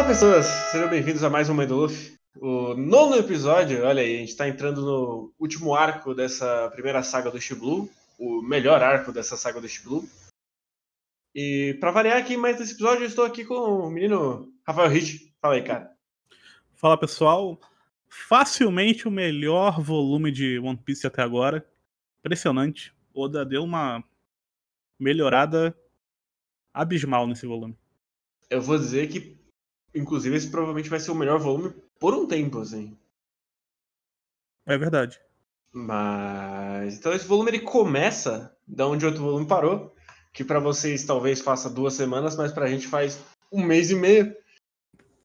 Olá, pessoas! Sejam bem-vindos a mais um Luffy. O nono episódio, olha aí, a gente tá entrando no último arco dessa primeira saga do Shiblu, o melhor arco dessa saga do Shiblu. E para variar aqui mais nesse episódio, eu estou aqui com o menino Rafael Rich. Fala aí, cara. Fala, pessoal. Facilmente o melhor volume de One Piece até agora. Impressionante. Oda deu uma melhorada abismal nesse volume. Eu vou dizer que, inclusive, esse provavelmente vai ser o melhor volume por um tempo, assim. É verdade. Mas. Então esse volume ele começa da onde o outro volume parou. Que para vocês talvez faça duas semanas, mas pra gente faz um mês e meio.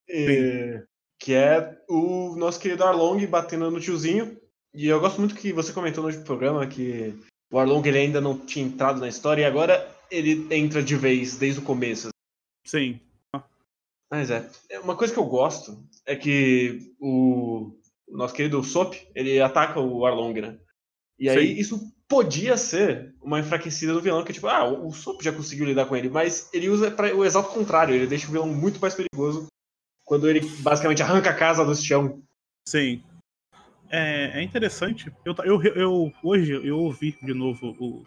E... Que é o nosso querido Arlong batendo no tiozinho. E eu gosto muito que você comentou no último programa que o Arlong ele ainda não tinha entrado na história e agora ele entra de vez desde o começo. Sim. Mas é. Uma coisa que eu gosto é que o, o nosso querido Sop, ele ataca o Arlong, né? E aí Sim. isso podia ser uma enfraquecida do vilão, que tipo, ah, o Sop já conseguiu lidar com ele, mas ele usa para o exato contrário, ele deixa o vilão muito mais perigoso quando ele basicamente arranca a casa do chão. Sim. É, é interessante. Eu, eu, eu, hoje eu ouvi de novo o,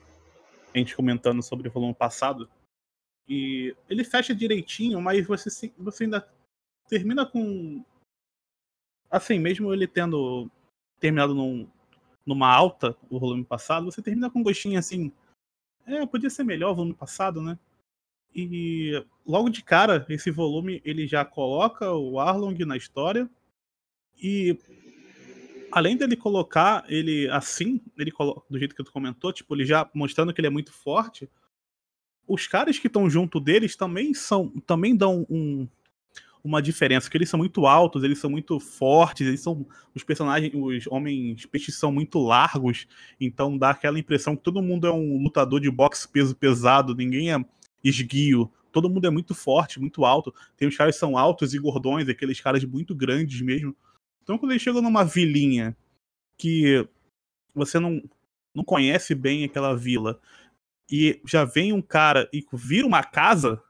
a gente comentando sobre o volume passado. E ele fecha direitinho, mas você, você ainda termina com. Assim, mesmo ele tendo terminado num, numa alta o volume passado, você termina com um gostinho assim. É, podia ser melhor o volume passado, né? E logo de cara, esse volume ele já coloca o Arlong na história. E além dele colocar ele assim, ele coloca, do jeito que tu comentou, tipo, ele já mostrando que ele é muito forte, os caras que estão junto deles também são também dão um, uma diferença, que eles são muito altos, eles são muito fortes, eles são os personagens, os homens peixes são muito largos, então dá aquela impressão que todo mundo é um lutador de boxe peso pesado, ninguém é esguio, todo mundo é muito forte, muito alto. Tem os caras que são altos e gordões, aqueles caras muito grandes mesmo. Então quando eles chegam numa vilinha que você não não conhece bem aquela vila, e já vem um cara e vira uma casa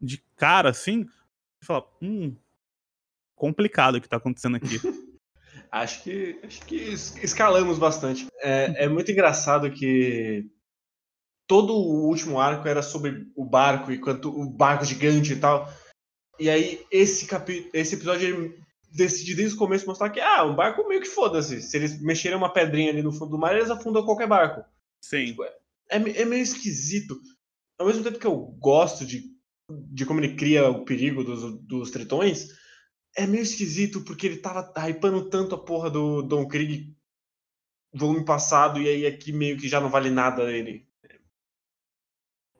de cara assim, você fala, hum, complicado o que tá acontecendo aqui. acho que acho que escalamos bastante. É, é muito engraçado que todo o último arco era sobre o barco e quanto o barco gigante e tal. E aí esse capi esse episódio decide desde o começo mostrar que ah, o barco meio que foda-se. Se eles mexerem uma pedrinha ali no fundo do mar, eles afundam qualquer barco. Sim. Tipo, é, é, é meio esquisito. Ao mesmo tempo que eu gosto de, de como ele cria o perigo dos, dos tritões, é meio esquisito porque ele tava hypando tanto a porra do Don Krieg volume passado e aí aqui meio que já não vale nada dele.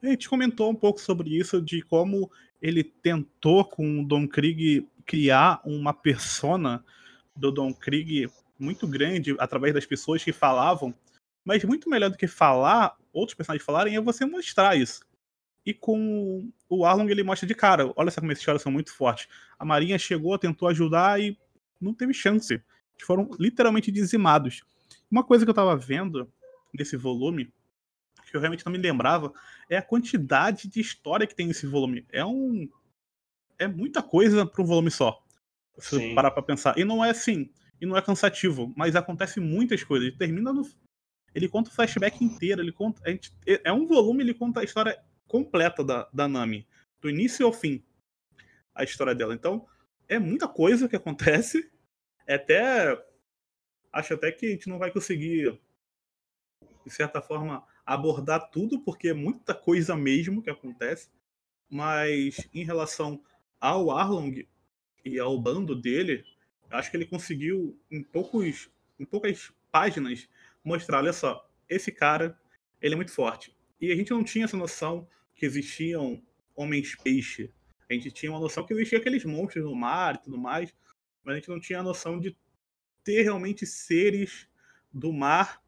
A gente comentou um pouco sobre isso, de como ele tentou com o Don Krieg criar uma persona do Don Krieg muito grande através das pessoas que falavam, mas muito melhor do que falar, outros personagens falarem, é você mostrar isso. E com o Arlong ele mostra de cara, olha só como esses caras são muito fortes. A Marinha chegou, tentou ajudar e não teve chance. Eles foram literalmente dizimados. Uma coisa que eu tava vendo nesse volume, que eu realmente não me lembrava, é a quantidade de história que tem nesse volume. É um. É muita coisa para um volume só. Se você parar pra pensar. E não é assim. E não é cansativo, mas acontece muitas coisas. Termina no, ele conta o flashback inteiro, ele conta. Gente, é um volume, ele conta a história completa da, da Nami. Do início ao fim. A história dela. Então, é muita coisa que acontece. É até. Acho até que a gente não vai conseguir, de certa forma, abordar tudo, porque é muita coisa mesmo que acontece. Mas em relação ao Arlong e ao bando dele, acho que ele conseguiu em poucos, em poucas páginas mostrar, olha só, esse cara, ele é muito forte. E a gente não tinha essa noção que existiam homens peixe. A gente tinha uma noção que existia aqueles monstros no mar e tudo mais, mas a gente não tinha a noção de ter realmente seres do mar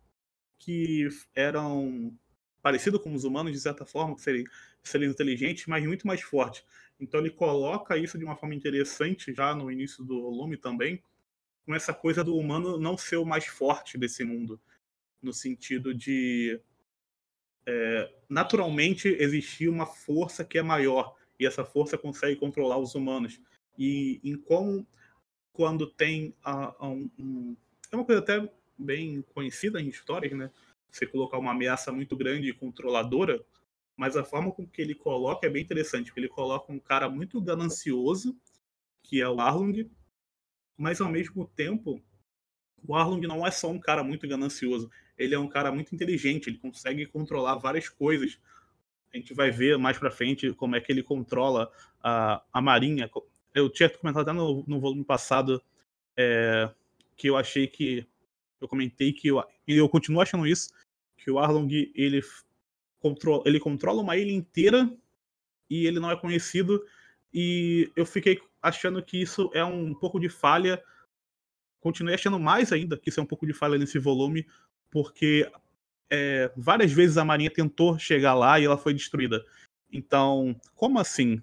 que eram parecidos com os humanos de certa forma, que seriam inteligentes, mas muito mais fortes. Então ele coloca isso de uma forma interessante já no início do volume também, com essa coisa do humano não ser o mais forte desse mundo no sentido de é, naturalmente existir uma força que é maior e essa força consegue controlar os humanos. e em como quando tem uh, um, um, é uma coisa até bem conhecida em histórias, né? Você colocar uma ameaça muito grande e controladora, mas a forma com que ele coloca é bem interessante, porque ele coloca um cara muito ganancioso, que é o Arlong, mas ao mesmo tempo o Arlong não é só um cara muito ganancioso, ele é um cara muito inteligente, ele consegue controlar várias coisas. A gente vai ver mais para frente como é que ele controla a, a marinha. Eu tinha comentado até no, no volume passado é, que eu achei que eu comentei que eu, e eu continuo achando isso que o Arlong ele controla, ele controla uma ilha inteira e ele não é conhecido e eu fiquei achando que isso é um pouco de falha continuei achando mais ainda que isso é um pouco de falha nesse volume, porque é, várias vezes a Marinha tentou chegar lá e ela foi destruída. Então, como assim?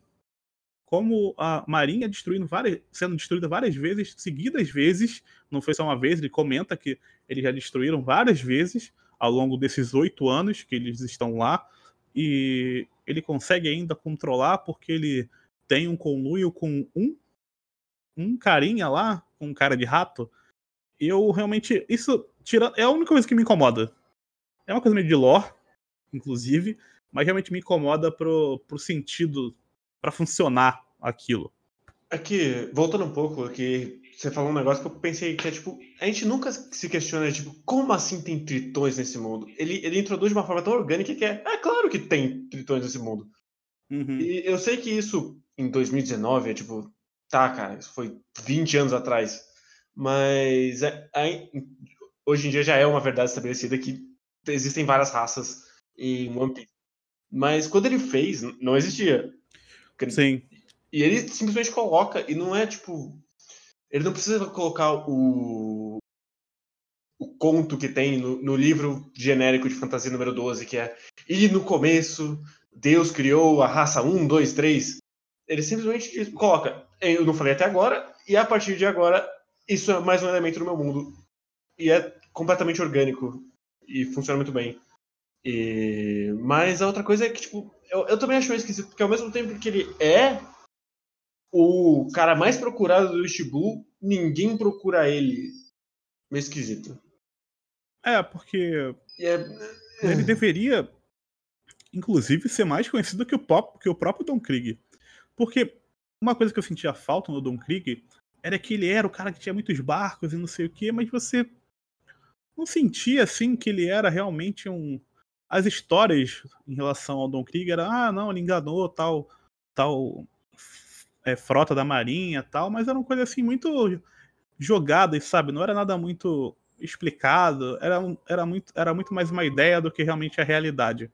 Como a Marinha destruindo várias, sendo destruída várias vezes, seguidas vezes, não foi só uma vez, ele comenta que eles já destruíram várias vezes ao longo desses oito anos que eles estão lá, e ele consegue ainda controlar porque ele tem um conluio com um um carinha lá, um cara de rato, eu realmente. Isso tira, é a única coisa que me incomoda. É uma coisa meio de lore, inclusive, mas realmente me incomoda pro, pro sentido, para funcionar aquilo. Aqui, voltando um pouco, aqui, você falou um negócio que eu pensei que é tipo. A gente nunca se questiona, tipo, como assim tem tritões nesse mundo? Ele, ele introduz de uma forma tão orgânica que é. É claro que tem tritões nesse mundo. Uhum. E eu sei que isso em 2019 é tipo. Tá, cara, isso foi 20 anos atrás. Mas é, é, hoje em dia já é uma verdade estabelecida que existem várias raças em One Piece. Mas quando ele fez, não existia. Sim. E ele simplesmente coloca, e não é tipo. Ele não precisa colocar o, o conto que tem no, no livro genérico de fantasia número 12, que é. E no começo, Deus criou a raça 1, 2, 3. Ele simplesmente diz, coloca, eu não falei até agora, e a partir de agora, isso é mais um elemento no meu mundo. E é completamente orgânico. E funciona muito bem. E... Mas a outra coisa é que, tipo, eu, eu também acho esquisito, porque ao mesmo tempo que ele é o cara mais procurado do Shibu, ninguém procura ele. Meio esquisito. É, porque. É... Ele deveria, inclusive, ser mais conhecido que o, pop, que o próprio Don Krieg. Porque uma coisa que eu sentia falta no Don Krieg era que ele era o cara que tinha muitos barcos e não sei o quê, mas você não sentia assim que ele era realmente um. As histórias em relação ao Don Krieg era, ah, não, ele enganou tal, tal é, frota da marinha tal, mas era uma coisa assim muito jogada, sabe? Não era nada muito explicado, era, era, muito, era muito mais uma ideia do que realmente a realidade.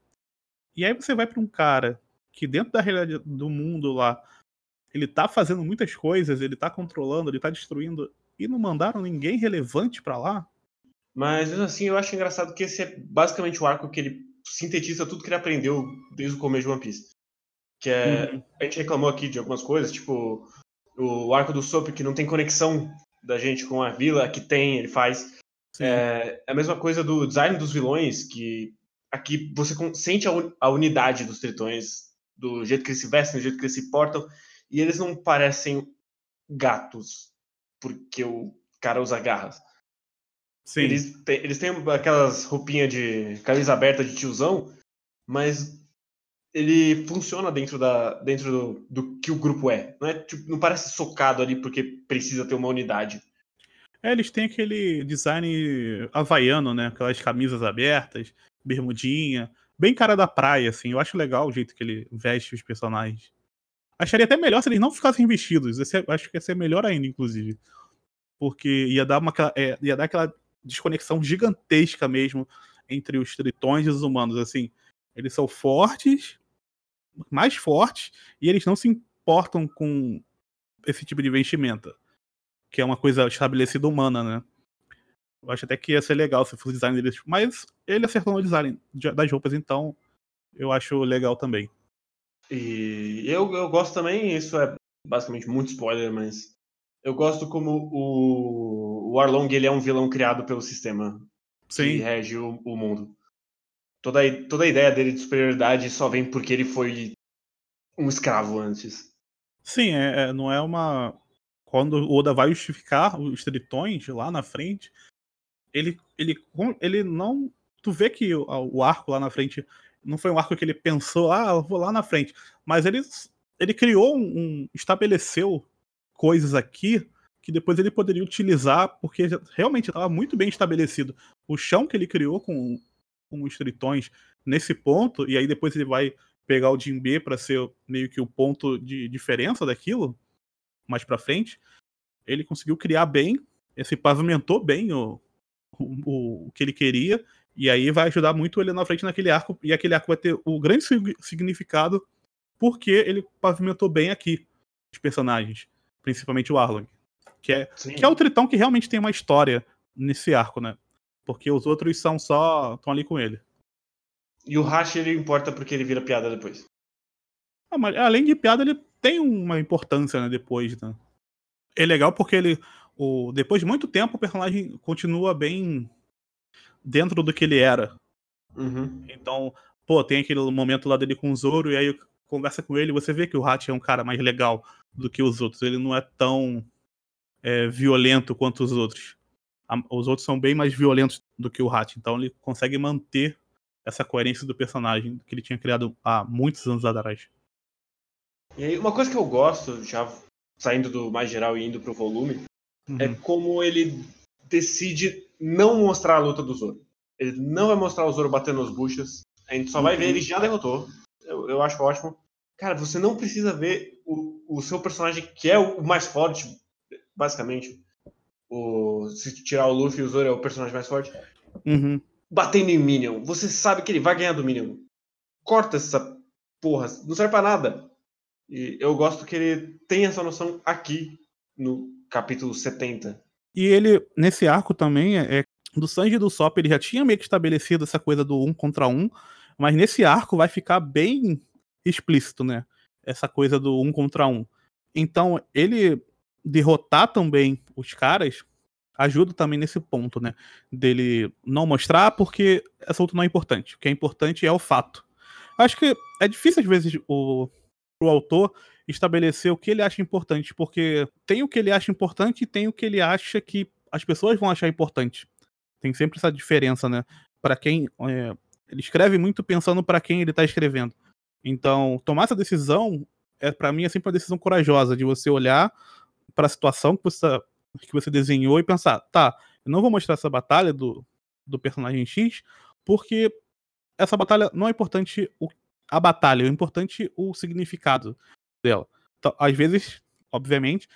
E aí você vai para um cara que dentro da realidade do mundo lá, ele tá fazendo muitas coisas, ele tá controlando, ele tá destruindo, e não mandaram ninguém relevante para lá? Mas mesmo assim, eu acho engraçado que esse é basicamente o arco que ele sintetiza tudo que ele aprendeu desde o começo de One Piece. Que é. Uhum. A gente reclamou aqui de algumas coisas, tipo o arco do Sop que não tem conexão da gente com a vila, que tem, ele faz. É, é, a mesma coisa do design dos vilões, que aqui você sente a unidade dos tritões, do jeito que eles se vestem, do jeito que eles se portam, e eles não parecem gatos, porque o cara usa garras. Sim. Eles, têm, eles têm aquelas roupinhas de camisa aberta de tiozão, mas ele funciona dentro, da, dentro do, do que o grupo é. Não, é tipo, não parece socado ali porque precisa ter uma unidade. É, eles têm aquele design havaiano, né? Aquelas camisas abertas, bermudinha, bem cara da praia, assim. Eu acho legal o jeito que ele veste os personagens. Acharia até melhor se eles não ficassem vestidos. acho que ia ser melhor ainda, inclusive. Porque ia dar, uma, é, ia dar aquela desconexão gigantesca mesmo entre os tritões e os humanos. Assim, eles são fortes, mais fortes, e eles não se importam com esse tipo de vestimenta. Que é uma coisa estabelecida humana, né? Eu acho até que ia ser legal se fosse o design deles. Mas ele acertou no design das roupas, então eu acho legal também. E eu, eu gosto também, isso é basicamente muito spoiler, mas eu gosto como o, o Arlong ele é um vilão criado pelo sistema Sim. que rege o, o mundo. Toda, toda a ideia dele de superioridade só vem porque ele foi um escravo antes. Sim, é, é, não é uma. Quando o Oda vai justificar os tritões lá na frente, ele, ele, ele não. Tu vê que o, o arco lá na frente não foi um arco que ele pensou, ah, vou lá na frente. Mas ele, ele criou um, um. estabeleceu coisas aqui que depois ele poderia utilizar, porque realmente estava muito bem estabelecido. O chão que ele criou com, com os tritões nesse ponto, e aí depois ele vai pegar o Jinbe para ser meio que o ponto de diferença daquilo, mais para frente, ele conseguiu criar bem, esse pavimentou bem o, o, o, que ele queria, e aí vai ajudar muito ele na frente naquele arco, e aquele arco vai ter o grande significado porque ele pavimentou bem aqui os personagens, principalmente o Arlong, que é, que é o tritão que realmente tem uma história nesse arco, né? Porque os outros são só. estão ali com ele. E o Hash ele importa porque ele vira piada depois. Ah, mas além de piada, ele tem uma importância, né, depois, né? É legal porque ele. O, depois de muito tempo, o personagem continua bem dentro do que ele era. Uhum. Então, pô, tem aquele momento lá dele com o Zoro, e aí conversa com ele, você vê que o Hat é um cara mais legal do que os outros. Ele não é tão é, violento quanto os outros. Os outros são bem mais violentos do que o Hat, então ele consegue manter essa coerência do personagem que ele tinha criado há muitos anos atrás. E aí, uma coisa que eu gosto, já saindo do mais geral e indo pro volume, é uhum. é como ele decide não mostrar a luta do Zoro. Ele não vai mostrar o Zoro batendo as buchas. A gente só uhum. vai ver ele já derrotou. Eu, eu acho ótimo. Cara, você não precisa ver o, o seu personagem que é o mais forte, basicamente. O, se tirar o Luffy, o Zoro é o personagem mais forte. Uhum batendo em Minion. Você sabe que ele vai ganhar do Minion. Corta essa porra. Não serve pra nada. E eu gosto que ele tem essa noção aqui no capítulo 70. E ele, nesse arco também, é, é, do Sanji e do Sop, ele já tinha meio que estabelecido essa coisa do um contra um, mas nesse arco vai ficar bem explícito, né? Essa coisa do um contra um. Então, ele derrotar também os caras ajuda também nesse ponto, né? Dele não mostrar porque essa luta não é importante. O que é importante é o fato. Acho que é difícil, às vezes, o, o autor estabelecer o que ele acha importante, porque tem o que ele acha importante e tem o que ele acha que as pessoas vão achar importante. Tem sempre essa diferença, né? Para quem. É, ele escreve muito pensando para quem ele tá escrevendo. Então, tomar essa decisão, é para mim, é sempre uma decisão corajosa, de você olhar para a situação que você que você desenhou e pensar, tá, eu não vou mostrar essa batalha do, do personagem X, porque essa batalha não é importante o, a batalha, é importante o significado dela. Então, às vezes, obviamente,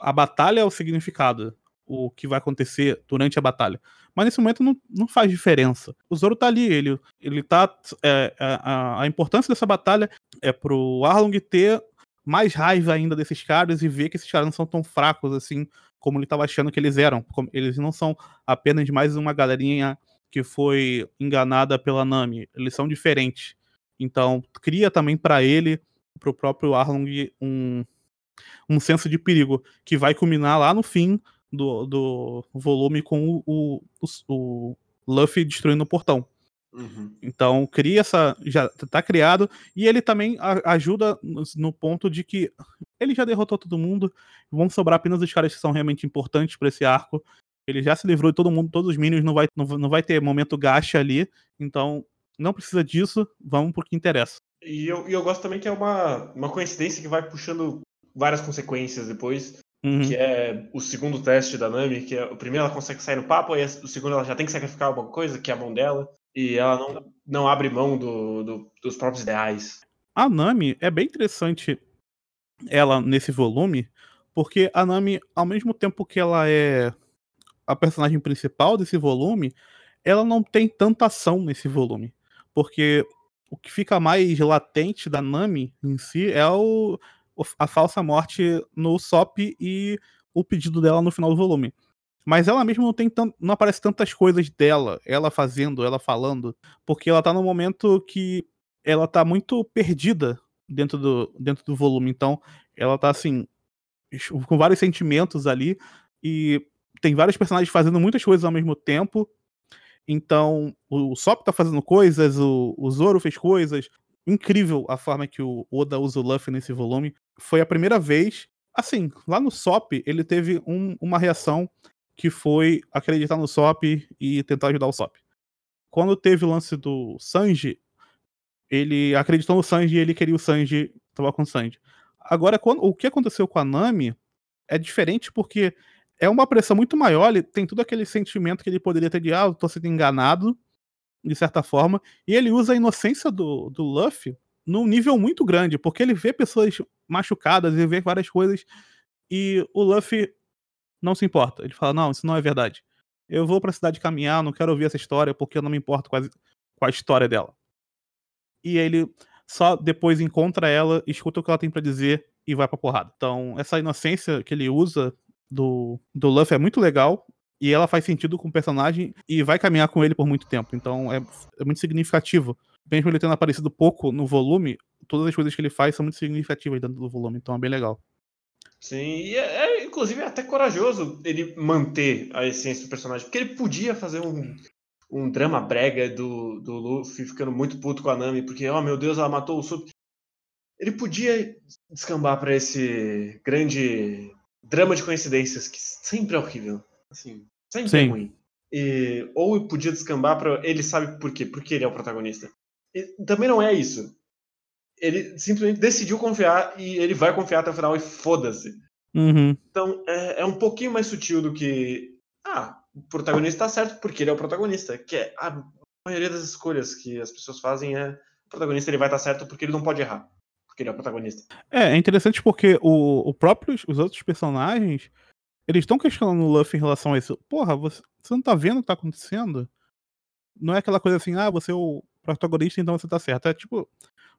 a batalha é o significado, o que vai acontecer durante a batalha. Mas nesse momento não, não faz diferença. O Zoro tá ali, ele, ele tá. É, é a, a importância dessa batalha é pro Arlong ter mais raiva ainda desses caras e ver que esses caras não são tão fracos assim como ele estava achando que eles eram. Eles não são apenas mais uma galerinha que foi enganada pela Nami. Eles são diferentes. Então, cria também para ele, para o próprio Arlong, um, um senso de perigo que vai culminar lá no fim do, do volume com o, o, o Luffy destruindo o portão. Uhum. Então, cria essa. Já tá criado. E ele também ajuda no ponto de que ele já derrotou todo mundo. Vão sobrar apenas os caras que são realmente importantes para esse arco. Ele já se livrou de todo mundo, todos os minions, não vai, não, não vai ter momento gacha ali. Então, não precisa disso. Vamos pro que interessa. E eu, e eu gosto também que é uma, uma coincidência que vai puxando várias consequências depois. Uhum. Que é o segundo teste da Nami, que é o primeiro ela consegue sair no papo, aí o segundo ela já tem que sacrificar alguma coisa, que é a mão dela e ela não, não abre mão do, do, dos próprios ideais. A Nami é bem interessante ela nesse volume, porque a Nami, ao mesmo tempo que ela é a personagem principal desse volume, ela não tem tanta ação nesse volume. Porque o que fica mais latente da Nami em si é o, a falsa morte no Sop e o pedido dela no final do volume. Mas ela mesma não tem não aparece tantas coisas dela, ela fazendo, ela falando, porque ela tá num momento que ela tá muito perdida dentro do, dentro do volume. Então, ela tá assim, com vários sentimentos ali, e tem vários personagens fazendo muitas coisas ao mesmo tempo. Então, o Sop tá fazendo coisas, o, o Zoro fez coisas. Incrível a forma que o Oda usa o Luffy nesse volume. foi a primeira vez. Assim, lá no SOP, ele teve um, uma reação que foi acreditar no SOP e tentar ajudar o SOP. Quando teve o lance do Sanji, ele acreditou no Sanji e ele queria o Sanji, tava com o Sanji. Agora, quando, o que aconteceu com a Nami é diferente porque é uma pressão muito maior, ele tem todo aquele sentimento que ele poderia ter de, ah, eu tô sendo enganado, de certa forma, e ele usa a inocência do, do Luffy num nível muito grande, porque ele vê pessoas machucadas, ele vê várias coisas, e o Luffy não se importa. Ele fala, não, isso não é verdade. Eu vou pra cidade caminhar, não quero ouvir essa história, porque eu não me importo com a, com a história dela. E ele só depois encontra ela, escuta o que ela tem para dizer e vai pra porrada. Então, essa inocência que ele usa do, do Luffy é muito legal. E ela faz sentido com o personagem e vai caminhar com ele por muito tempo. Então é, é muito significativo. Mesmo ele tendo aparecido pouco no volume, todas as coisas que ele faz são muito significativas dentro do volume. Então é bem legal. Sim, e é, é inclusive é até corajoso ele manter a essência do personagem. Porque ele podia fazer um, um drama brega do, do Luffy ficando muito puto com a Nami, porque, oh meu Deus, ela matou o Sup. Ele podia descambar para esse grande drama de coincidências, que sempre é horrível. Assim, sempre é Sim. é ruim. E, ou podia descambar para ele sabe por quê? Porque ele é o protagonista. E também não é isso. Ele simplesmente decidiu confiar e ele vai confiar até o final e foda-se. Uhum. Então é, é, um pouquinho mais sutil do que. Ah, o protagonista tá certo porque ele é o protagonista. Que é a maioria das escolhas que as pessoas fazem é. O protagonista ele vai estar tá certo porque ele não pode errar. Porque ele é o protagonista. É, é interessante porque o, o próprio, os outros personagens eles estão questionando o Luffy em relação a isso. Porra, você, você não tá vendo o que tá acontecendo? Não é aquela coisa assim, ah, você é o protagonista, então você tá certo. É tipo,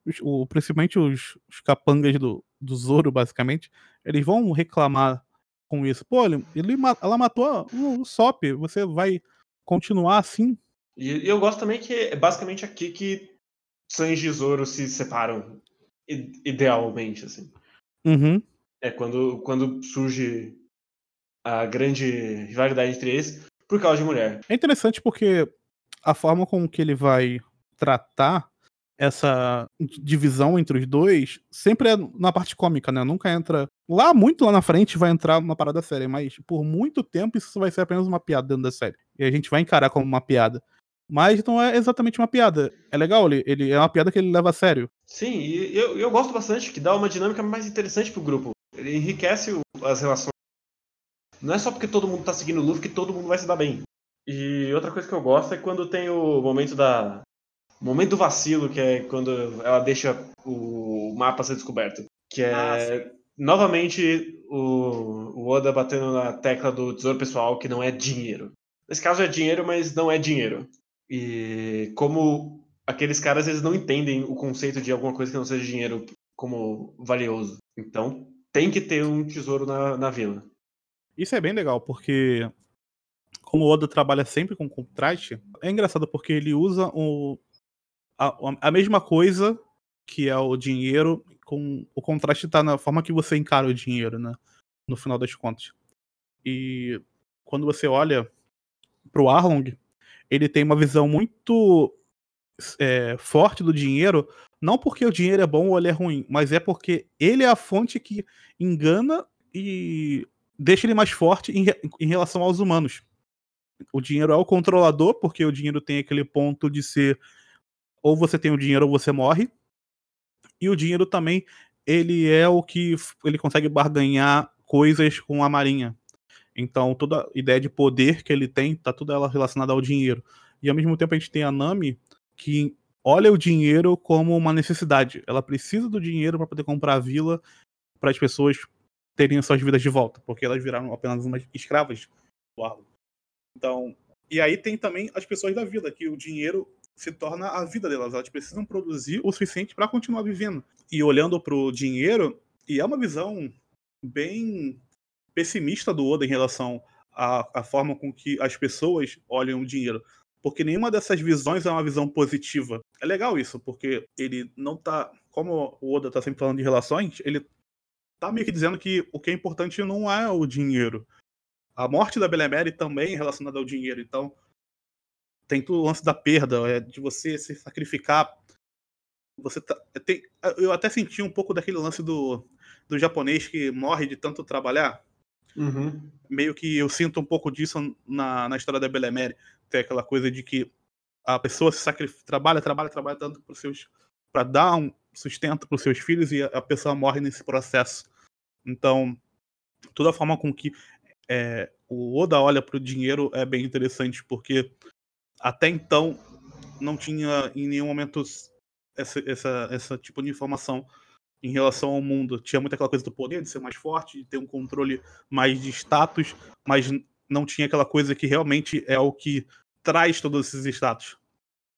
os, o, principalmente os, os capangas do, do Zoro, basicamente, eles vão reclamar com isso. Pô, ele, ele ela matou o, o Sop, você vai continuar assim? E, eu gosto também que é basicamente aqui que Sanji e Zoro se separam idealmente, assim. Uhum. É quando, quando surge a grande rivalidade entre eles por causa de mulher. É interessante porque a forma com que ele vai tratar essa divisão entre os dois sempre é na parte cômica, né? Nunca entra. Lá, muito lá na frente, vai entrar uma parada séria, mas por muito tempo isso vai ser apenas uma piada dentro da série. E a gente vai encarar como uma piada. Mas não é exatamente uma piada. É legal, ele, ele é uma piada que ele leva a sério. Sim, e eu, eu gosto bastante, que dá uma dinâmica mais interessante pro grupo. Ele enriquece as relações não é só porque todo mundo tá seguindo o Luffy que todo mundo vai se dar bem. E outra coisa que eu gosto é quando tem o momento da. O momento do vacilo, que é quando ela deixa o mapa ser descoberto. Que é ah, novamente o, o Oda batendo na tecla do tesouro pessoal, que não é dinheiro. Nesse caso é dinheiro, mas não é dinheiro. E como aqueles caras eles não entendem o conceito de alguma coisa que não seja dinheiro como valioso. Então tem que ter um tesouro na, na vila. Isso é bem legal, porque como o Oda trabalha sempre com contraste, é engraçado porque ele usa o, a, a mesma coisa que é o dinheiro, com o contraste está na forma que você encara o dinheiro, né? No final das contas. E quando você olha pro Arlong, ele tem uma visão muito é, forte do dinheiro, não porque o dinheiro é bom ou ele é ruim, mas é porque ele é a fonte que engana e deixa ele mais forte em, em relação aos humanos. O dinheiro é o controlador, porque o dinheiro tem aquele ponto de ser ou você tem o dinheiro ou você morre. E o dinheiro também, ele é o que ele consegue barganhar coisas com a marinha. Então, toda a ideia de poder que ele tem, tá tudo ela relacionada ao dinheiro. E ao mesmo tempo a gente tem a Nami que olha o dinheiro como uma necessidade. Ela precisa do dinheiro para poder comprar a vila para as pessoas terem suas vidas de volta, porque elas viraram apenas umas escravas do Arlo. Então, e aí tem também as pessoas da vida, que o dinheiro se torna a vida delas. Elas precisam produzir o suficiente para continuar vivendo. E olhando para o dinheiro, e é uma visão bem pessimista do Oda em relação à, à, forma com que as pessoas olham o dinheiro. Porque nenhuma dessas visões é uma visão positiva. É legal isso, porque ele não tá. Como o Oda tá sempre falando de relações, ele tá meio que dizendo que o que é importante não é o dinheiro. A morte da Belemere também é relacionada ao dinheiro, então tem todo o lance da perda, é de você se sacrificar. Você tá, é, tem, eu até senti um pouco daquele lance do do japonês que morre de tanto trabalhar. Uhum. Meio que eu sinto um pouco disso na, na história da Belemere. Tem aquela coisa de que a pessoa se sacrifica, trabalha, trabalha, trabalha tanto para dar um sustento para os seus filhos e a pessoa morre nesse processo. Então, toda a forma com que é, o Oda olha para o dinheiro é bem interessante, porque até então não tinha em nenhum momento essa, essa, essa tipo de informação em relação ao mundo. Tinha muita aquela coisa do poder, de ser mais forte, de ter um controle mais de status, mas não tinha aquela coisa que realmente é o que traz todos esses status,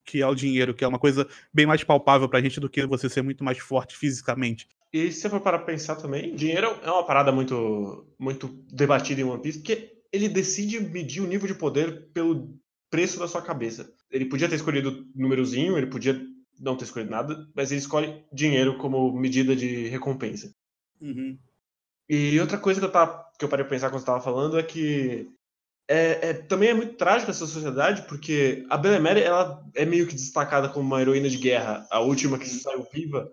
que é o dinheiro, que é uma coisa bem mais palpável pra gente do que você ser muito mais forte fisicamente. E se você for para pensar também, dinheiro é uma parada muito, muito debatida em One Piece, porque ele decide medir o nível de poder pelo preço da sua cabeça. Ele podia ter escolhido númerozinho, ele podia não ter escolhido nada, mas ele escolhe dinheiro como medida de recompensa. Uhum. E outra coisa que eu, tava, que eu parei pra pensar quando você estava falando é que é, é, também é muito trágico essa sociedade, porque a Belemere ela é meio que destacada como uma heroína de guerra, a última que uhum. saiu viva,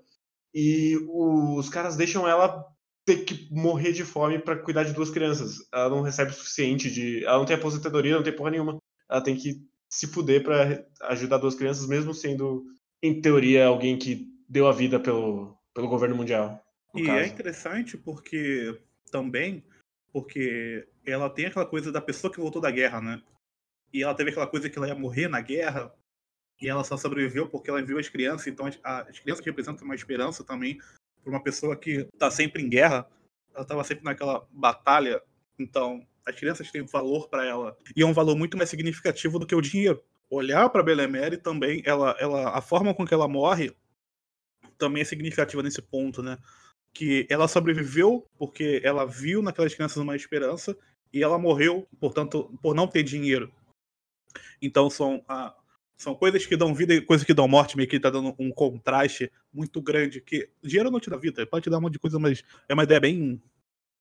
e os caras deixam ela ter que morrer de fome para cuidar de duas crianças. Ela não recebe o suficiente de. Ela não tem aposentadoria, não tem porra nenhuma. Ela tem que se fuder para ajudar duas crianças, mesmo sendo em teoria, alguém que deu a vida pelo, pelo governo mundial. E é caso. é interessante porque também, porque ela tem aquela coisa da pessoa que voltou da guerra, né? E ela teve aquela coisa que ela ia morrer na guerra, e ela só sobreviveu porque ela viu as crianças, então as, as crianças representam uma esperança também para uma pessoa que está sempre em guerra, ela estava sempre naquela batalha, então as crianças têm valor para ela, e é um valor muito mais significativo do que o dinheiro olhar para Belemere também, ela, ela, a forma com que ela morre também é significativa nesse ponto, né? Que ela sobreviveu porque ela viu naquelas crianças uma esperança e ela morreu, portanto, por não ter dinheiro. Então são, ah, são coisas que dão vida e coisas que dão morte, meio que tá dando um contraste muito grande. Que dinheiro não te dá vida, pode te dar um monte de coisa, mas é uma ideia bem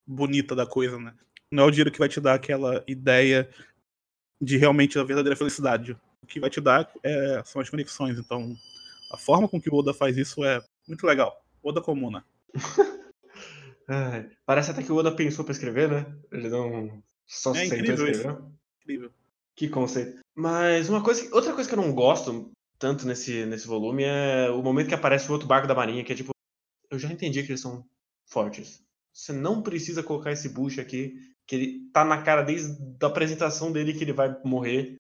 bonita da coisa, né? Não é o dinheiro que vai te dar aquela ideia de realmente a verdadeira felicidade o que vai te dar é, são as conexões. Então, a forma com que o Oda faz isso é muito legal. Oda Comuna. é, parece até que o Oda pensou para escrever, né? Ele não só é incrível isso. Incrível. Que conceito. Mas uma coisa, outra coisa que eu não gosto tanto nesse, nesse volume é o momento que aparece o outro barco da marinha, que é tipo, eu já entendi que eles são fortes. Você não precisa colocar esse bucho aqui, que ele tá na cara desde a apresentação dele que ele vai morrer,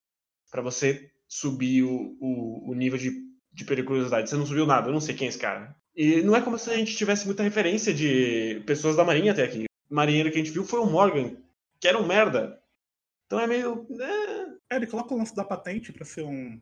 para você subir o, o, o nível de, de periculosidade. Você não subiu nada, eu não sei quem é esse cara. E não é como se a gente tivesse muita referência de pessoas da Marinha até aqui. O marinheiro que a gente viu foi o Morgan, que era um merda. Então é meio. É, é ele coloca o lance da patente para ser um,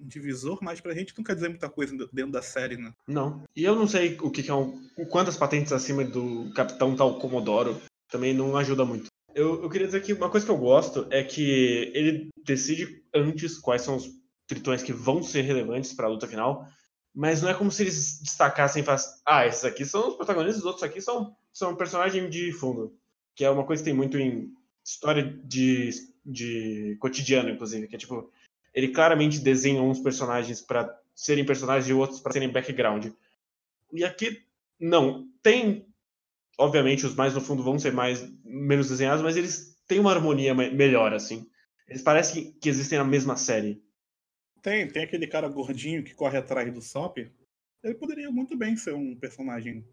divisor, mas pra gente não quer dizer muita coisa dentro da série, né? Não. E eu não sei o que, que é um. Quantas patentes acima do Capitão tal Comodoro. Também não ajuda muito. Eu, eu queria dizer que uma coisa que eu gosto é que ele decide antes quais são os tritões que vão ser relevantes para a luta final, mas não é como se eles destacassem e falassem, ah, esses aqui são os protagonistas, os outros aqui são, são personagem de fundo, que é uma coisa que tem muito em história de, de cotidiano, inclusive, que é tipo, ele claramente desenha uns personagens para serem personagens e outros para serem background. E aqui, não. Tem obviamente os mais no fundo vão ser mais menos desenhados, mas eles têm uma harmonia melhor assim. Eles parecem que existem na mesma série. Tem, tem aquele cara gordinho que corre atrás do Sop. Ele poderia muito bem ser um personagem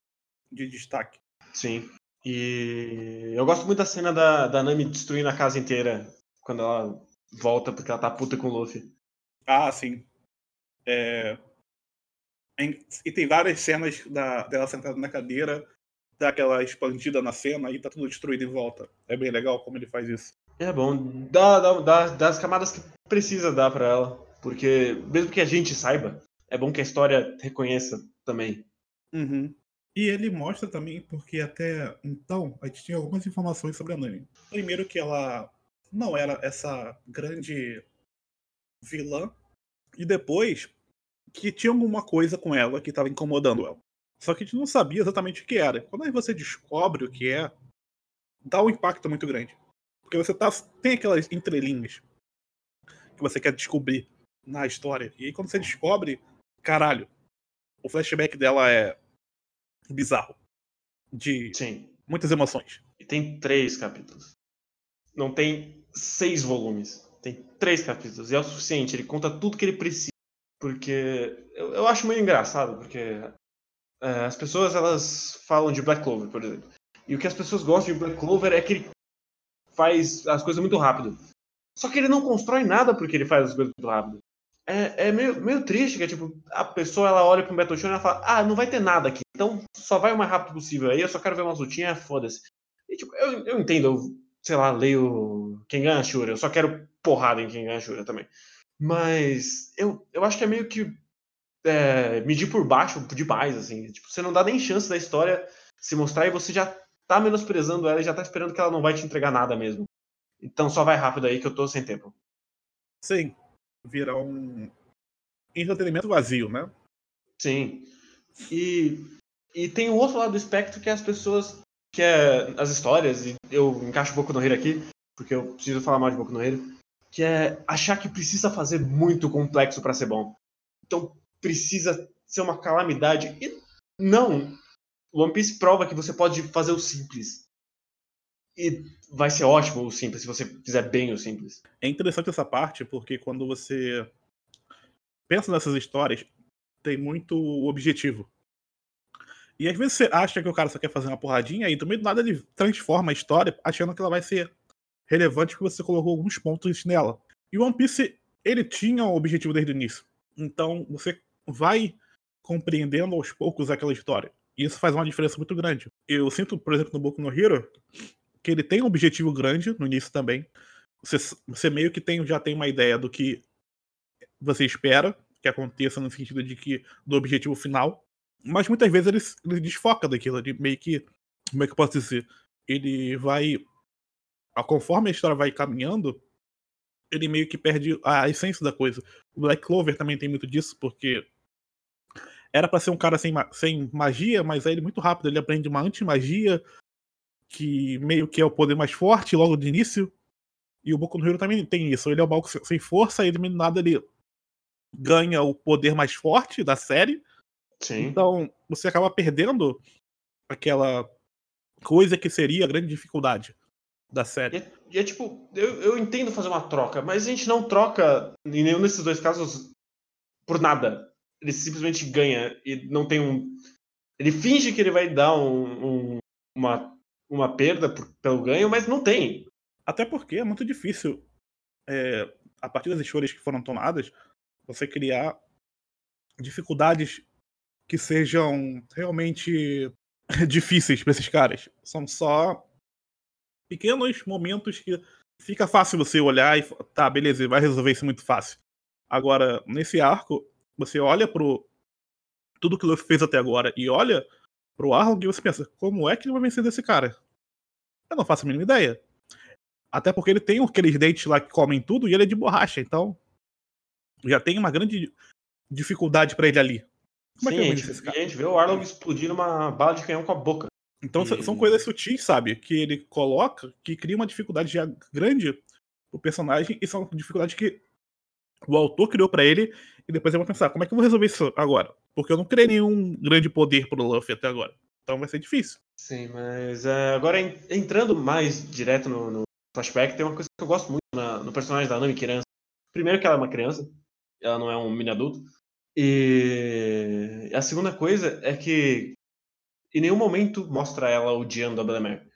de destaque. Sim. E eu gosto muito da cena da, da Nami destruindo a casa inteira quando ela volta porque ela tá puta com o Luffy. Ah, sim. É... E tem várias cenas da, dela sentada na cadeira dá aquela expandida na cena e tá tudo destruído em volta. É bem legal como ele faz isso. É bom, dá, dá, dá, as camadas que precisa dar para ela. Porque, mesmo que a gente saiba, é bom que a história reconheça também. Uhum. E ele mostra também, porque até então a gente tinha algumas informações sobre a Nami. Primeiro, que ela não era essa grande vilã. E depois, que tinha alguma coisa com ela que estava incomodando ela. Só que a gente não sabia exatamente o que era. Quando você descobre o que é, dá um impacto muito grande. Porque você tá, tem aquelas entrelinhas que você quer descobrir na história. E aí quando você descobre, caralho, o flashback dela é bizarro. de Sim. muitas emoções. E tem três capítulos. Não tem seis volumes. Tem três capítulos. E é o suficiente. Ele conta tudo que ele precisa. Porque eu, eu acho meio engraçado, porque é, as pessoas elas falam de Black Clover, por exemplo. E o que as pessoas gostam de Black Clover é que ele faz as coisas muito rápido. Só que ele não constrói nada porque ele faz as coisas muito rápido. É, é meio, meio triste, que tipo, a pessoa ela olha pro Metal Show e ela fala, ah, não vai ter nada aqui, então só vai o mais rápido possível. Aí eu só quero ver umas lutinhas, foda-se. E tipo, eu, eu entendo, eu, sei lá, leio quem ganha Shura, eu só quero porrada em quem ganha Shura também. Mas eu, eu acho que é meio que é, medir por baixo demais, assim. Tipo, você não dá nem chance da história se mostrar e você já tá menosprezando ela e já tá esperando que ela não vai te entregar nada mesmo. Então só vai rápido aí que eu tô sem tempo. Sim. Vira um entretenimento vazio, né? Sim. E, e tem o outro lado do espectro que é as pessoas. que é as histórias, e eu encaixo um pouco no Hero aqui, porque eu preciso falar mais de Boku no Hero, que é achar que precisa fazer muito complexo para ser bom. Então precisa ser uma calamidade. E não! One Piece prova que você pode fazer o simples. E vai ser ótimo o simples, se você fizer bem o simples. É interessante essa parte, porque quando você pensa nessas histórias, tem muito objetivo. E às vezes você acha que o cara só quer fazer uma porradinha e do meio do nada ele transforma a história achando que ela vai ser relevante porque você colocou alguns pontos nela. E o One Piece, ele tinha um objetivo desde o início. Então você vai compreendendo aos poucos aquela história. Isso faz uma diferença muito grande. Eu sinto, por exemplo, no Boku no Hero, que ele tem um objetivo grande no início também. Você, você meio que tem, já tem uma ideia do que você espera que aconteça no sentido de que do objetivo final. Mas muitas vezes ele, ele desfoca daquilo. Ele meio que. Como é que eu posso dizer? Ele vai. Conforme a história vai caminhando, ele meio que perde a essência da coisa. O Black Clover também tem muito disso, porque era para ser um cara sem, sem magia, mas aí ele muito rápido ele aprende uma anti-magia, que meio que é o poder mais forte logo de início. E o Boku no Hero também tem isso. Ele é o mal sem força, e do nada ele ganha o poder mais forte da série. Sim. Então você acaba perdendo aquela coisa que seria a grande dificuldade da série. E é, e é tipo, eu, eu entendo fazer uma troca, mas a gente não troca em nenhum desses dois casos por nada. Ele simplesmente ganha e não tem um. Ele finge que ele vai dar um, um, uma, uma perda por, pelo ganho, mas não tem. Até porque é muito difícil, é, a partir das escolhas que foram tomadas, você criar dificuldades que sejam realmente difíceis para esses caras. São só pequenos momentos que fica fácil você olhar e tá, beleza, vai resolver isso muito fácil. Agora, nesse arco, você olha pro tudo que o Luffy fez até agora e olha pro Arlong e você pensa, como é que ele vai vencer desse cara? Eu não faço a mínima ideia. Até porque ele tem aqueles dentes lá que comem tudo e ele é de borracha, então já tem uma grande dificuldade para ele ali. Como Sim, é que a, gente, a gente vê o Arlong explodir uma bala de canhão com a boca. Então e... são coisas sutis, sabe? Que ele coloca que cria uma dificuldade já grande pro personagem e são dificuldades que o autor criou para ele e depois eu vou pensar, como é que eu vou resolver isso agora? Porque eu não criei nenhum grande poder pro Luffy até agora. Então vai ser difícil. Sim, mas uh, agora entrando mais direto no, no, flashback, tem uma coisa que eu gosto muito na, no personagem da Nami criança. Primeiro que ela é uma criança, ela não é um mini adulto. E a segunda coisa é que em nenhum momento mostra ela odiando a Belemer.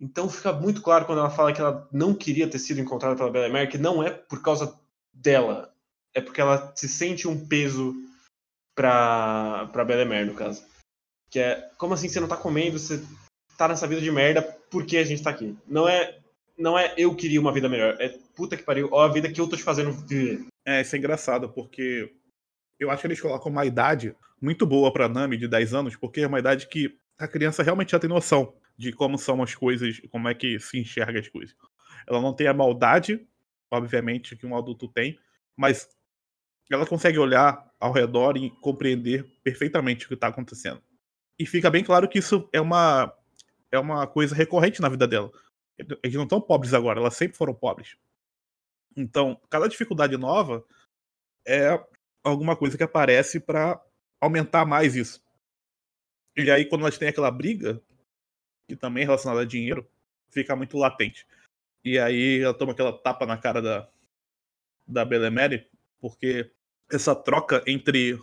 Então fica muito claro quando ela fala que ela não queria ter sido encontrada pela Belemer, que não é por causa dela, é porque ela se sente um peso pra, pra Belemer, no caso. Que é, como assim você não tá comendo, você tá nessa vida de merda, por que a gente tá aqui? Não é, não é eu queria uma vida melhor, é puta que pariu, ó a vida que eu tô te fazendo viver. É, isso é engraçado, porque eu acho que eles colocam uma idade muito boa pra Nami de 10 anos, porque é uma idade que a criança realmente já tem noção de como são as coisas, como é que se enxerga as coisas. Ela não tem a maldade, obviamente, que um adulto tem, mas ela consegue olhar ao redor e compreender perfeitamente o que está acontecendo. E fica bem claro que isso é uma, é uma coisa recorrente na vida dela. Eles não estão pobres agora, elas sempre foram pobres. Então, cada dificuldade nova é alguma coisa que aparece para aumentar mais isso. E aí, quando elas têm aquela briga que também é relacionado a dinheiro, fica muito latente. E aí ela toma aquela tapa na cara da, da Belemere, porque essa troca entre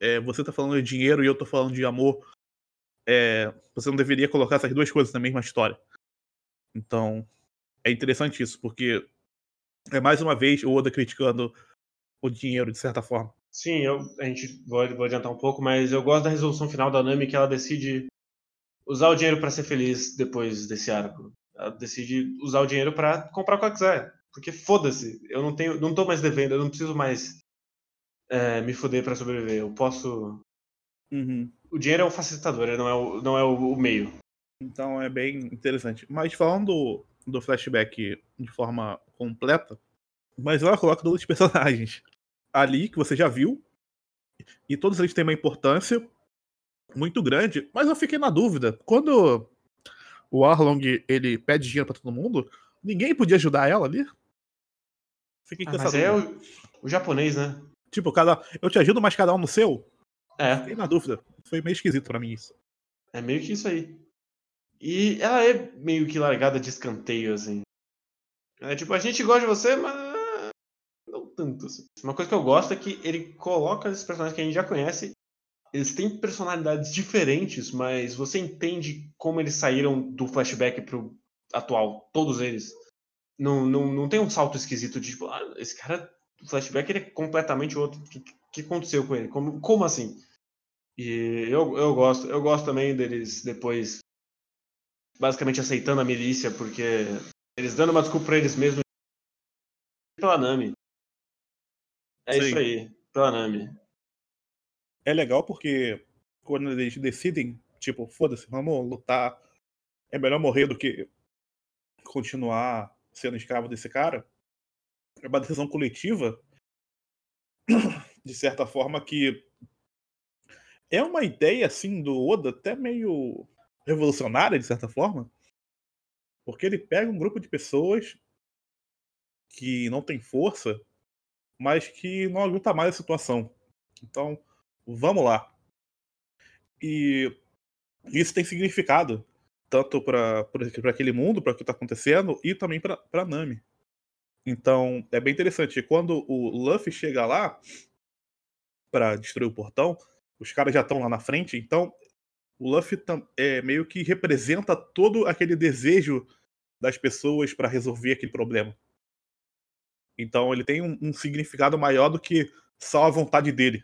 é, você tá falando de dinheiro e eu tô falando de amor, é, você não deveria colocar essas duas coisas na mesma história. Então, é interessante isso, porque é mais uma vez o Oda criticando o dinheiro, de certa forma. Sim, eu, a gente vou adiantar um pouco, mas eu gosto da resolução final da Nami que ela decide usar o dinheiro para ser feliz depois desse arco. Ela decide usar o dinheiro para comprar o que ela quiser. Porque foda-se, eu não tenho, não tô mais devendo, eu não preciso mais é, me foder para sobreviver. Eu posso. Uhum. O dinheiro é um facilitador, não é o, não é o, o meio. Então é bem interessante. Mas falando do flashback de forma completa, mas ela coloca todos os personagens ali que você já viu. E todos eles têm uma importância muito grande. Mas eu fiquei na dúvida. Quando o Arlong ele pede dinheiro para todo mundo, ninguém podia ajudar ela ali? Fiquei ah, mas é o, o, japonês, né? Tipo, cada, eu te ajudo, mas cada um no seu? É. Fiquei na dúvida. Foi meio esquisito para mim isso. É meio que isso aí. E ela é meio que largada de escanteio, assim. É tipo, a gente gosta de você, mas não tanto. Assim. Uma coisa que eu gosto é que ele coloca esses personagens que a gente já conhece. Eles têm personalidades diferentes, mas você entende como eles saíram do flashback pro atual. Todos eles. Não, não, não tem um salto esquisito de tipo, ah, esse cara, flashback ele é completamente outro. O que, que aconteceu com ele? Como, como assim? E eu, eu gosto. Eu gosto também deles depois basicamente aceitando a milícia, porque eles dando uma desculpa pra eles mesmos pela Nami. É Sim. isso aí, pela Nami. É legal porque quando eles decidem, tipo, foda-se, vamos lutar, é melhor morrer do que continuar sendo escravo desse cara. É uma decisão coletiva, de certa forma, que é uma ideia, assim, do Oda até meio revolucionária, de certa forma, porque ele pega um grupo de pessoas que não tem força, mas que não aguenta mais a situação. Então, vamos lá. E isso tem significado tanto para aquele mundo, para o que está acontecendo, e também para Nami. Então, é bem interessante. Quando o Luffy chega lá para destruir o portão, os caras já estão lá na frente, então o Luffy é, meio que representa todo aquele desejo das pessoas para resolver aquele problema. Então ele tem um, um, significado maior do que só a vontade dele.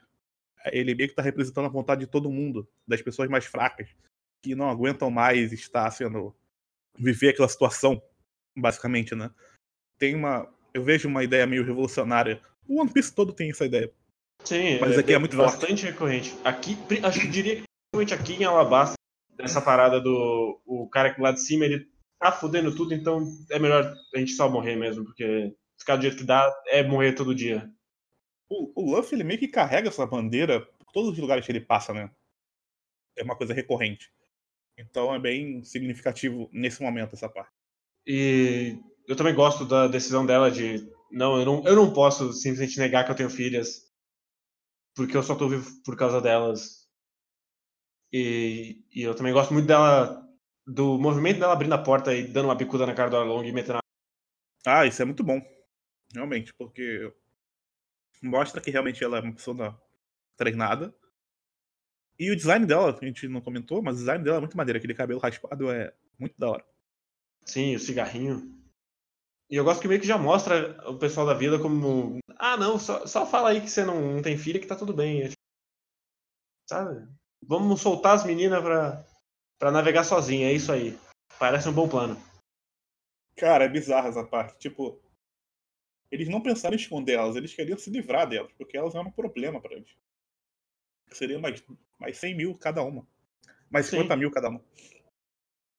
Ele meio que está representando a vontade de todo mundo, das pessoas mais fracas, que não aguentam mais estar sendo. viver aquela situação, basicamente, né? Tem uma. Eu vejo uma ideia meio revolucionária. O One Piece todo tem essa ideia. Sim, mas aqui é, é muito bastante forte. recorrente. Aqui, acho que diria que principalmente aqui em Alabasta, essa parada do o cara que lá de cima, ele tá fudendo tudo, então é melhor a gente só morrer mesmo, porque ficar do jeito que dá é morrer todo dia. O, o Luffy, ele meio que carrega essa bandeira por todos os lugares que ele passa, né? É uma coisa recorrente. Então é bem significativo nesse momento essa parte. E eu também gosto da decisão dela de não, eu não, eu não posso simplesmente negar que eu tenho filhas porque eu só tô vivo por causa delas. E, e, eu também gosto muito dela, do movimento dela abrindo a porta e dando uma bicuda na cara do Arlong e metendo a... Ah, isso é muito bom. Realmente, porque mostra que realmente ela é uma pessoa treinada. E o design dela, a gente não comentou, mas o design dela é muito maneiro. Aquele cabelo raspado é muito da hora. Sim, o cigarrinho. E eu gosto que meio que já mostra o pessoal da vida como. Ah, não, só, só fala aí que você não, não tem filha que tá tudo bem. Sabe? Vamos soltar as meninas pra, pra navegar sozinha, é isso aí. Parece um bom plano. Cara, é bizarra essa parte. Tipo, eles não pensaram em esconder elas, eles queriam se livrar delas, porque elas eram um problema para eles. Seria mais, mais 100 mil cada uma. Mais Sim. 50 mil cada uma.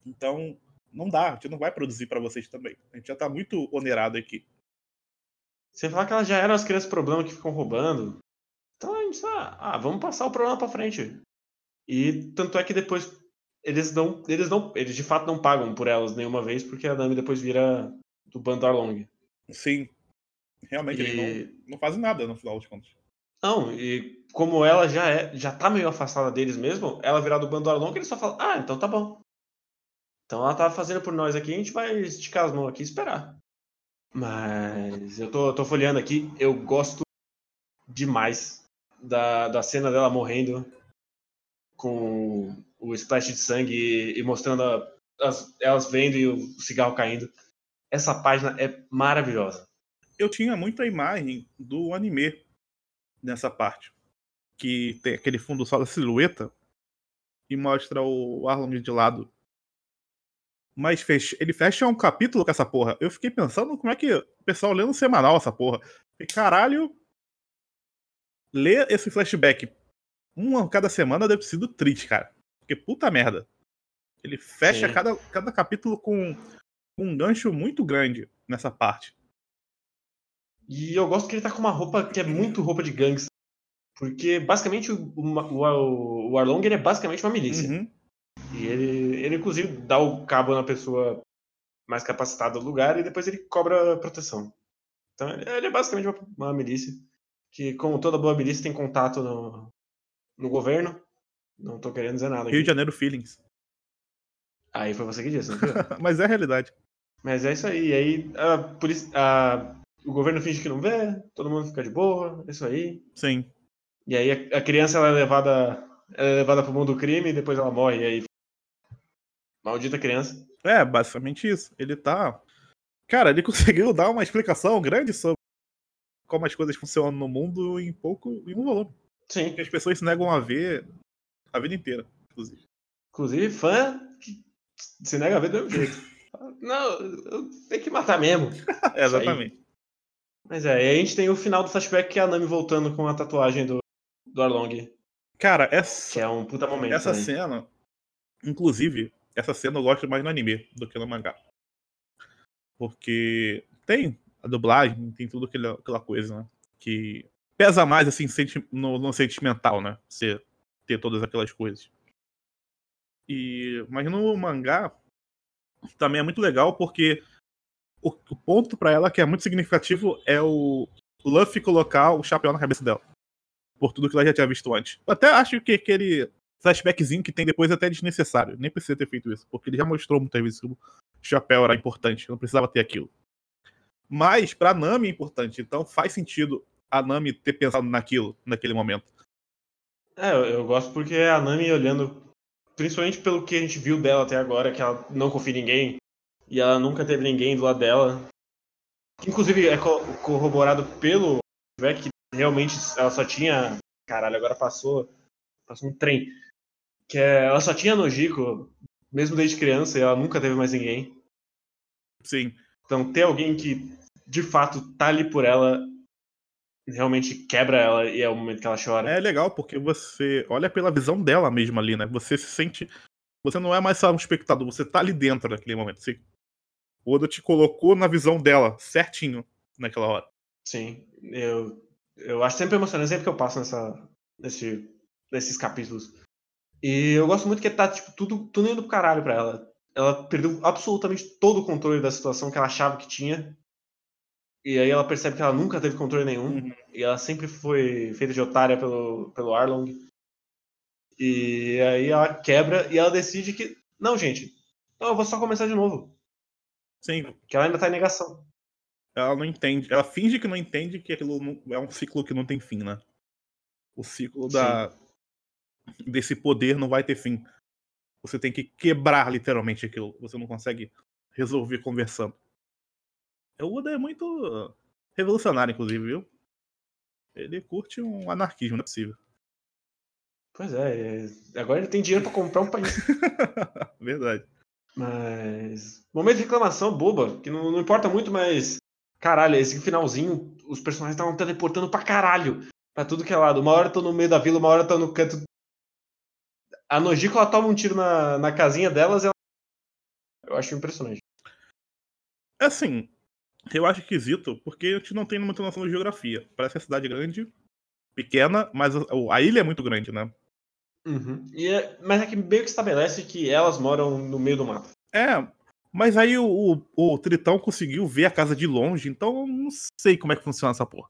Então, não dá, a gente não vai produzir para vocês também. A gente já tá muito onerado aqui. Você falar que elas já eram as crianças problema que ficam roubando. Então a gente tá. Ah, vamos passar o problema pra frente. E tanto é que depois eles não, eles não, eles de fato não pagam por elas nenhuma vez, porque a Nami depois vira do bando Arlong. Sim. Realmente, e... eles não, não fazem nada no final de contas. Não, e como ela já é, já tá meio afastada deles mesmo, ela virar do bando Arlong, eles só falam, ah, então tá bom. Então ela tá fazendo por nós aqui, a gente vai esticar as mãos aqui e esperar. Mas eu tô, tô folheando aqui, eu gosto demais da, da cena dela morrendo com o splash de sangue e, e mostrando a, as, elas vendo e o cigarro caindo. Essa página é maravilhosa. Eu tinha muita imagem do anime nessa parte. Que tem aquele fundo só da silhueta e mostra o Arlong de lado. Mas fecha, ele fecha um capítulo com essa porra. Eu fiquei pensando como é que o pessoal lendo semanal essa porra. E caralho, ler esse flashback uma cada semana deve ter sido triste, cara. Porque puta merda. Ele fecha cada, cada capítulo com, com um gancho muito grande nessa parte. E eu gosto que ele tá com uma roupa que é muito roupa de gangster. Porque basicamente o, o, o Arlong ele é basicamente uma milícia. Uhum. E ele, ele, inclusive, dá o cabo na pessoa mais capacitada do lugar e depois ele cobra proteção. Então ele é basicamente uma, uma milícia. Que, como toda boa milícia, tem contato no, no governo. Não tô querendo dizer nada. Aqui. Rio de Janeiro Feelings. Aí foi você que disse, não Mas é a realidade. Mas é isso aí. E aí a polícia, a, o governo finge que não vê, todo mundo fica de boa, é isso aí. Sim. E aí a, a criança ela é levada ela é levada pro mundo do crime e depois ela morre. E aí. Maldita criança. É, basicamente isso. Ele tá. Cara, ele conseguiu dar uma explicação grande sobre como as coisas funcionam no mundo em pouco, em um volume. Sim. Que as pessoas se negam a ver a vida inteira, inclusive. Inclusive, fã que se nega a ver do mesmo jeito. Não, eu tenho que matar mesmo. é, exatamente. Mas é, e a gente tem o final do flashback que é a Nami voltando com a tatuagem do, do Arlong. Cara, essa. Que é um puta momento. Essa também. cena, inclusive, essa cena eu gosto mais no anime do que no mangá. Porque tem a dublagem, tem tudo aquela, aquela coisa, né? Que pesa mais, assim, no, no sentimental, né? Você ter todas aquelas coisas. E, mas no mangá também é muito legal porque o, o ponto para ela que é muito significativo é o Luffy colocar o chapéu na cabeça dela. Por tudo que ela já tinha visto antes. Eu até acho que aquele flashbackzinho que tem depois é até desnecessário. Nem precisa ter feito isso. Porque ele já mostrou muitas vezes que o chapéu era importante. Não precisava ter aquilo. Mas pra Nami é importante. Então faz sentido a Nami ter pensado naquilo, naquele momento. É, eu, gosto porque a Nami olhando, principalmente pelo que a gente viu dela até agora, que ela não confia em ninguém, e ela nunca teve ninguém do lado dela. Inclusive é corroborado pelo que realmente ela só tinha. Caralho, agora passou. Passou um trem. Que é, ela só tinha Nojiko, mesmo desde criança, e ela nunca teve mais ninguém. Sim. Então ter alguém que de fato tá ali por ela realmente quebra ela e é o momento que ela chora. É legal porque você olha pela visão dela mesmo ali, né? Você se sente. Você não é mais só um espectador, você tá ali dentro naquele momento. Você... O Oda te colocou na visão dela, certinho, naquela hora. Sim, eu, eu acho sempre emocionante sempre que eu passo nessa, nesse, nesses capítulos. E eu gosto muito que tá, tipo, tudo, tudo indo pro caralho pra ela. Ela perdeu absolutamente todo o controle da situação que ela achava que tinha e aí ela percebe que ela nunca teve controle nenhum. Uhum. E ela sempre foi feita de otária pelo, pelo Arlong. E aí ela quebra e ela decide que. Não, gente. Não, eu vou só começar de novo. Sim. Que ela ainda tá em negação. Ela não entende. Ela finge que não entende que aquilo é um ciclo que não tem fim, né? O ciclo da, desse poder não vai ter fim. Você tem que quebrar literalmente aquilo. Você não consegue resolver conversando. O Oda é muito revolucionário, inclusive, viu? Ele curte um anarquismo, não é possível. Pois é, é agora ele tem dinheiro para comprar um país. Verdade. Mas. Momento de reclamação boba, que não, não, importa muito, mas. Caralho, esse finalzinho, os personagens estavam teleportando pra caralho. Pra tudo que é lado. Uma hora tô no meio da vila, uma hora tô no canto. A Nojiko, ela toma um tiro na, na casinha delas e ela. Eu acho impressionante. É assim, eu acho esquisito, porque a gente não tem muita noção de geografia. Parece a cidade grande, pequena, mas a, a ilha é muito grande, né? Uhum. E é, mas é que meio que estabelece que elas moram no meio do mato. É, mas aí o, o, o, Tritão conseguiu ver a casa de longe, então eu não sei como é que funciona essa porra.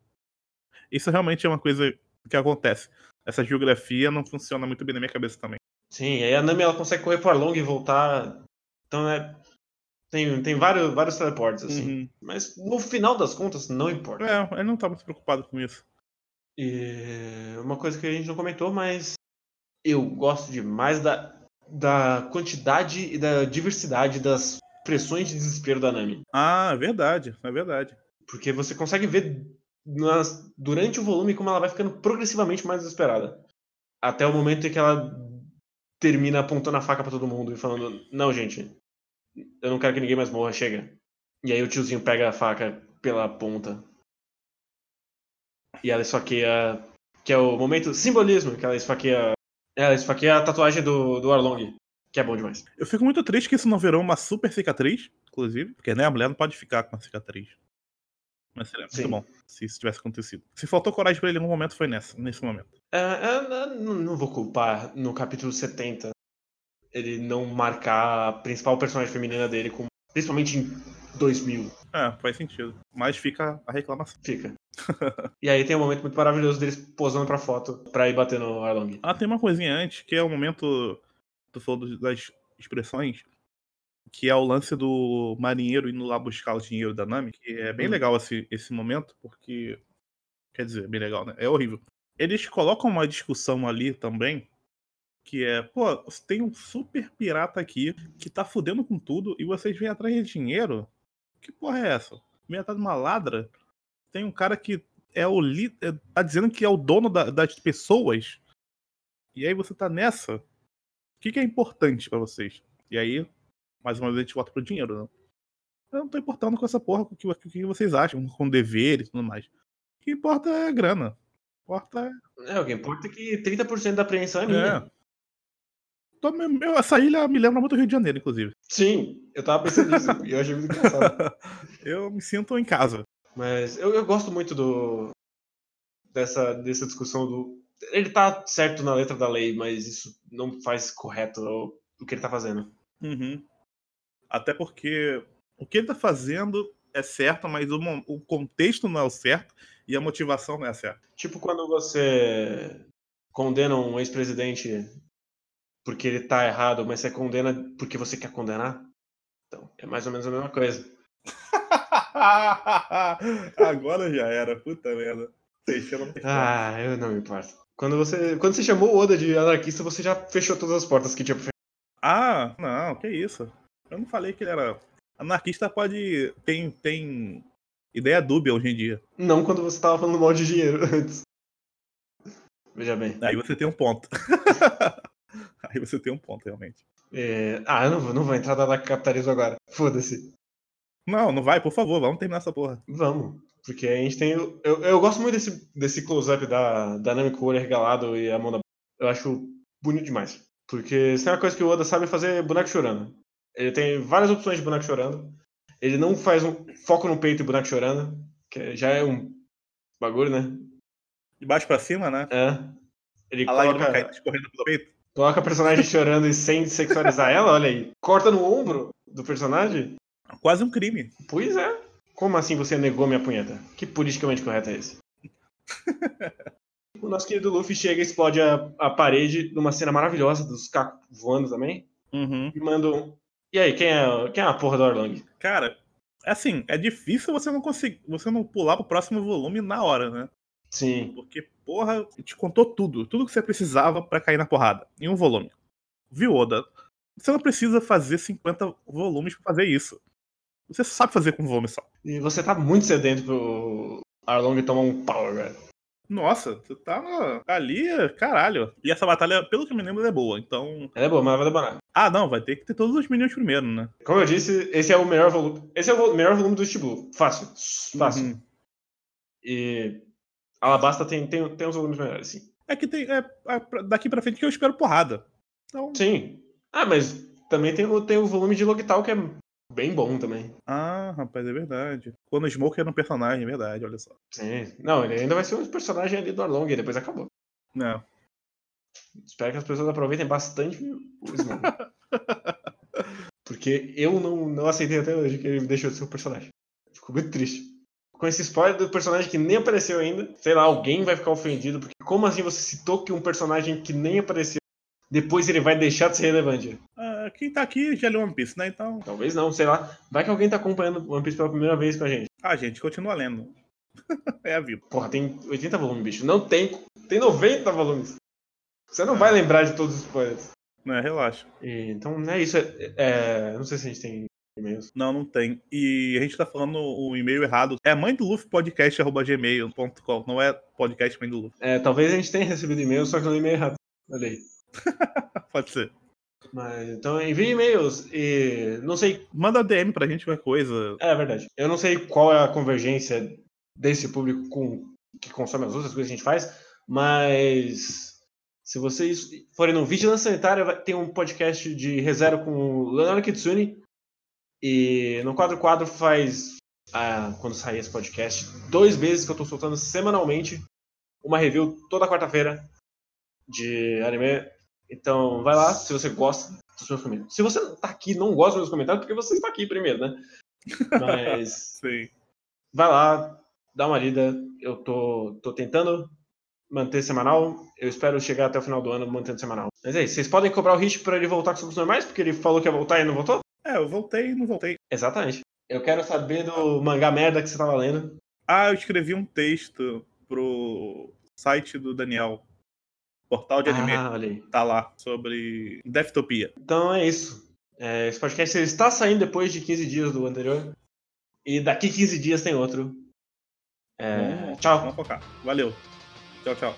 Isso realmente é uma coisa que acontece. Essa geografia não funciona muito bem na minha cabeça também. Sim, aí a Nami ela consegue correr pro Arlong e voltar Então é. Tem, tem vários, vários teleportes, assim. Uhum. Mas no final das contas, não importa. É, ele não tá muito preocupado com isso. E uma coisa que a gente não comentou, mas eu gosto demais da, da quantidade e da diversidade das pressões de desespero da Nami. Ah, é verdade, é verdade. Porque você consegue ver nas- durante o volume como ela vai ficando progressivamente mais desesperada. Até o momento em que ela termina apontando a faca pra todo mundo e falando: Não, gente, eu não quero que ninguém mais morra, chega. E aí o tiozinho pega a faca pela ponta. E ela esfaqueia. Que é o momento simbolismo, que ela esfaqueia. Ela esfaqueia a tatuagem do, do Arlong. Que é bom demais. Eu fico muito triste que isso não virou uma super cicatriz, inclusive, porque né, a mulher não pode ficar com uma cicatriz. Mas seria muito Sim. bom se isso tivesse acontecido. Se faltou coragem pra ele no momento, foi nessa, nesse momento. É, não, vou culpar no capítulo 70 ele não marcar a principal personagem feminina dele, com, principalmente em 2000. É, faz sentido. Mas fica a reclamação. Fica. e aí tem um momento muito maravilhoso deles posando pra foto pra ir bater no Arlong. Ah, tem uma coisinha antes, que é o momento. Tu falou do- das expressões, que é o lance do marinheiro indo lá buscar o dinheiro da Nami, que é bem Hum. legal esse, esse momento, porque. Quer dizer, bem legal, né? É horrível. Eles colocam uma discussão ali também, que é, pô, tem um super pirata aqui que tá fudendo com tudo e vocês vêm atrás de dinheiro? Que porra é essa? Vem atrás de uma ladra? Tem um cara que é o li- é- tá dizendo que é o dono da- das pessoas. E aí você tá nessa. O que, que é importante pra vocês? E aí, mais uma vez, a gente volta pro dinheiro, né? Eu não tô importando com essa porra, com o que, vocês acham, com dever e tudo mais. O que importa é a grana. Importa é. É, o que importa é que 30% da apreensão é minha. É. Tô me- eu- essa ilha me lembra muito do Rio de Janeiro, inclusive. Sim, eu tava pensando nisso e eu achei muito engraçado. eu me sinto em casa. Mas eu, eu gosto muito do dessa, dessa discussão do. Ele tá certo na letra da lei, mas isso não faz correto o, o que ele tá fazendo. Uhum. Até porque o que ele tá fazendo é certo, mas o, o contexto não é o certo e a motivação não é certa. Tipo quando você condena um ex-presidente porque ele tá errado, mas você condena porque você quer condenar. Então, é mais ou menos a mesma coisa. Agora já era, puta merda. Teixeira não. Ah, eu não me importo. Quando você, quando você chamou o Oda de anarquista, você já fechou todas as portas que tinha pra fechar. Ah, não, que isso. Eu não falei que ele era. Anarquista pode. Tem, tem ideia dúbia hoje em dia. Não quando você tava falando mal de dinheiro antes. Veja bem. Aí você tem um ponto. Aí você tem um ponto, realmente. É, Ah, eu não vou, não vou entrar na capitalismo agora. Foda-se. Não, não vai, por favor, vamos terminar essa porra. Vamos. Porque a gente tem. Eu, eu gosto muito desse, desse close-up da, da o olho regalado e a mão na. Eu acho bonito demais. Porque se tem uma coisa que o Oda sabe fazer é boneco chorando. Ele tem várias opções de boneco chorando. Ele não faz um foco no peito e boneco chorando. Que já é um bagulho, né? De baixo pra cima, né? É. Ele A coloca, cai escorrendo pelo peito. coloca a personagem chorando e sem sexualizar ela, olha aí. Corta no ombro do personagem. Quase um crime. Pois é. Como assim você negou minha punheta? Que politicamente correto é esse? o nosso querido Luffy chega e explode a, a parede numa cena maravilhosa dos cacos voando também. Uhum. E manda um. E aí, quem é, quem é a porra do Arlong? Cara, assim, é difícil você não conseguir. Você não pular pro próximo volume na hora, né? Sim. Porque, porra, te contou tudo. Tudo que você precisava pra cair na porrada. Em um volume. Viu, Oda? Você não precisa fazer 50 volumes pra fazer isso. Você sabe fazer com um volume só. E você tá muito sedento pro Arlong tomar um power, velho. Nossa, você tá na- ali, caralho. E essa batalha, pelo que eu me lembro, é boa. Então. Ela é boa, mas vai demorar. Ah, não, vai ter que ter todos os minions primeiro, né? Como eu disse, esse é o melhor volume. Esse é o melhor volume do Blue. Fácil. Fácil. Uhum. E. Alabasta tem, tem, tem uns volumes melhores, sim. É que tem. É, é daqui pra frente que eu espero porrada. Então. Sim. Ah, mas também tem, tem o volume de Logital que é bem bom também. Ah, rapaz, é verdade. Quando o Smoke era um personagem, é verdade, olha só. Sim. Não, ele ainda vai ser um personagem ali do Arlong e depois acabou. Não. Espero que as pessoas aproveitem bastante o Smoke. Porque eu não, não aceitei até hoje que ele deixou de ser um personagem. Fico muito triste. Com esse spoiler do personagem que nem apareceu ainda, sei lá, alguém vai ficar ofendido. Porque como assim você citou que um personagem que nem apareceu, depois ele vai deixar de ser relevante? Ah, quem tá aqui já leu One Piece, né? Então. Talvez não, sei lá. Vai que alguém tá acompanhando One Piece pela primeira vez com a gente. Ah, gente, continua lendo. é a vida. Porra, tem 80 volumes, bicho. Não tem. Tem 90 volumes. Você não vai lembrar de todos os spoilers. Não, é, relaxa. E, então, é isso. É, é, não sei se a gente tem e-mails. Não, não tem. E a gente tá falando o e-mail errado. É mãe do Luffy podcast.gmail.com. Não é podcast mãe do Luffy. É, talvez a gente tenha recebido e-mail, só que no e-mail errado. Olha aí. Pode ser. Mas, então envie e-mails e não sei. Manda DM pra gente qualquer coisa. É verdade. Eu não sei qual é a convergência desse público com que consome as outras coisas que a gente faz, mas se vocês forem no Vigilância Sanitária, tem um podcast de reserva com o Leonardo Kitsune. E no quadro quadro faz, ah, quando sair esse podcast, dois meses que eu tô soltando semanalmente uma review toda quarta-feira de anime. Então vai lá, se você gosta dos meus comentários. Se você tá aqui e não gosta dos meus comentários, porque você está aqui primeiro, né? Mas Sim. vai lá, dá uma lida. Eu tô, tô tentando manter semanal. Eu espero chegar até o final do ano mantendo semanal. Mas é isso. Vocês podem cobrar o Rich pra ele voltar com os normais, porque ele falou que ia voltar e não voltou? É, eu voltei e não voltei. Exatamente. Eu quero saber do mangá merda que você tava lendo. Ah, eu escrevi um texto pro site do Daniel. Portal de anime. Ah. Tá lá, sobre Deftopia. Então é isso. É, esse podcast está saindo depois de 15 dias do anterior. E daqui 15 dias tem outro. É, Vamos- tchau. Vamos focar. Valeu. Tchau, tchau.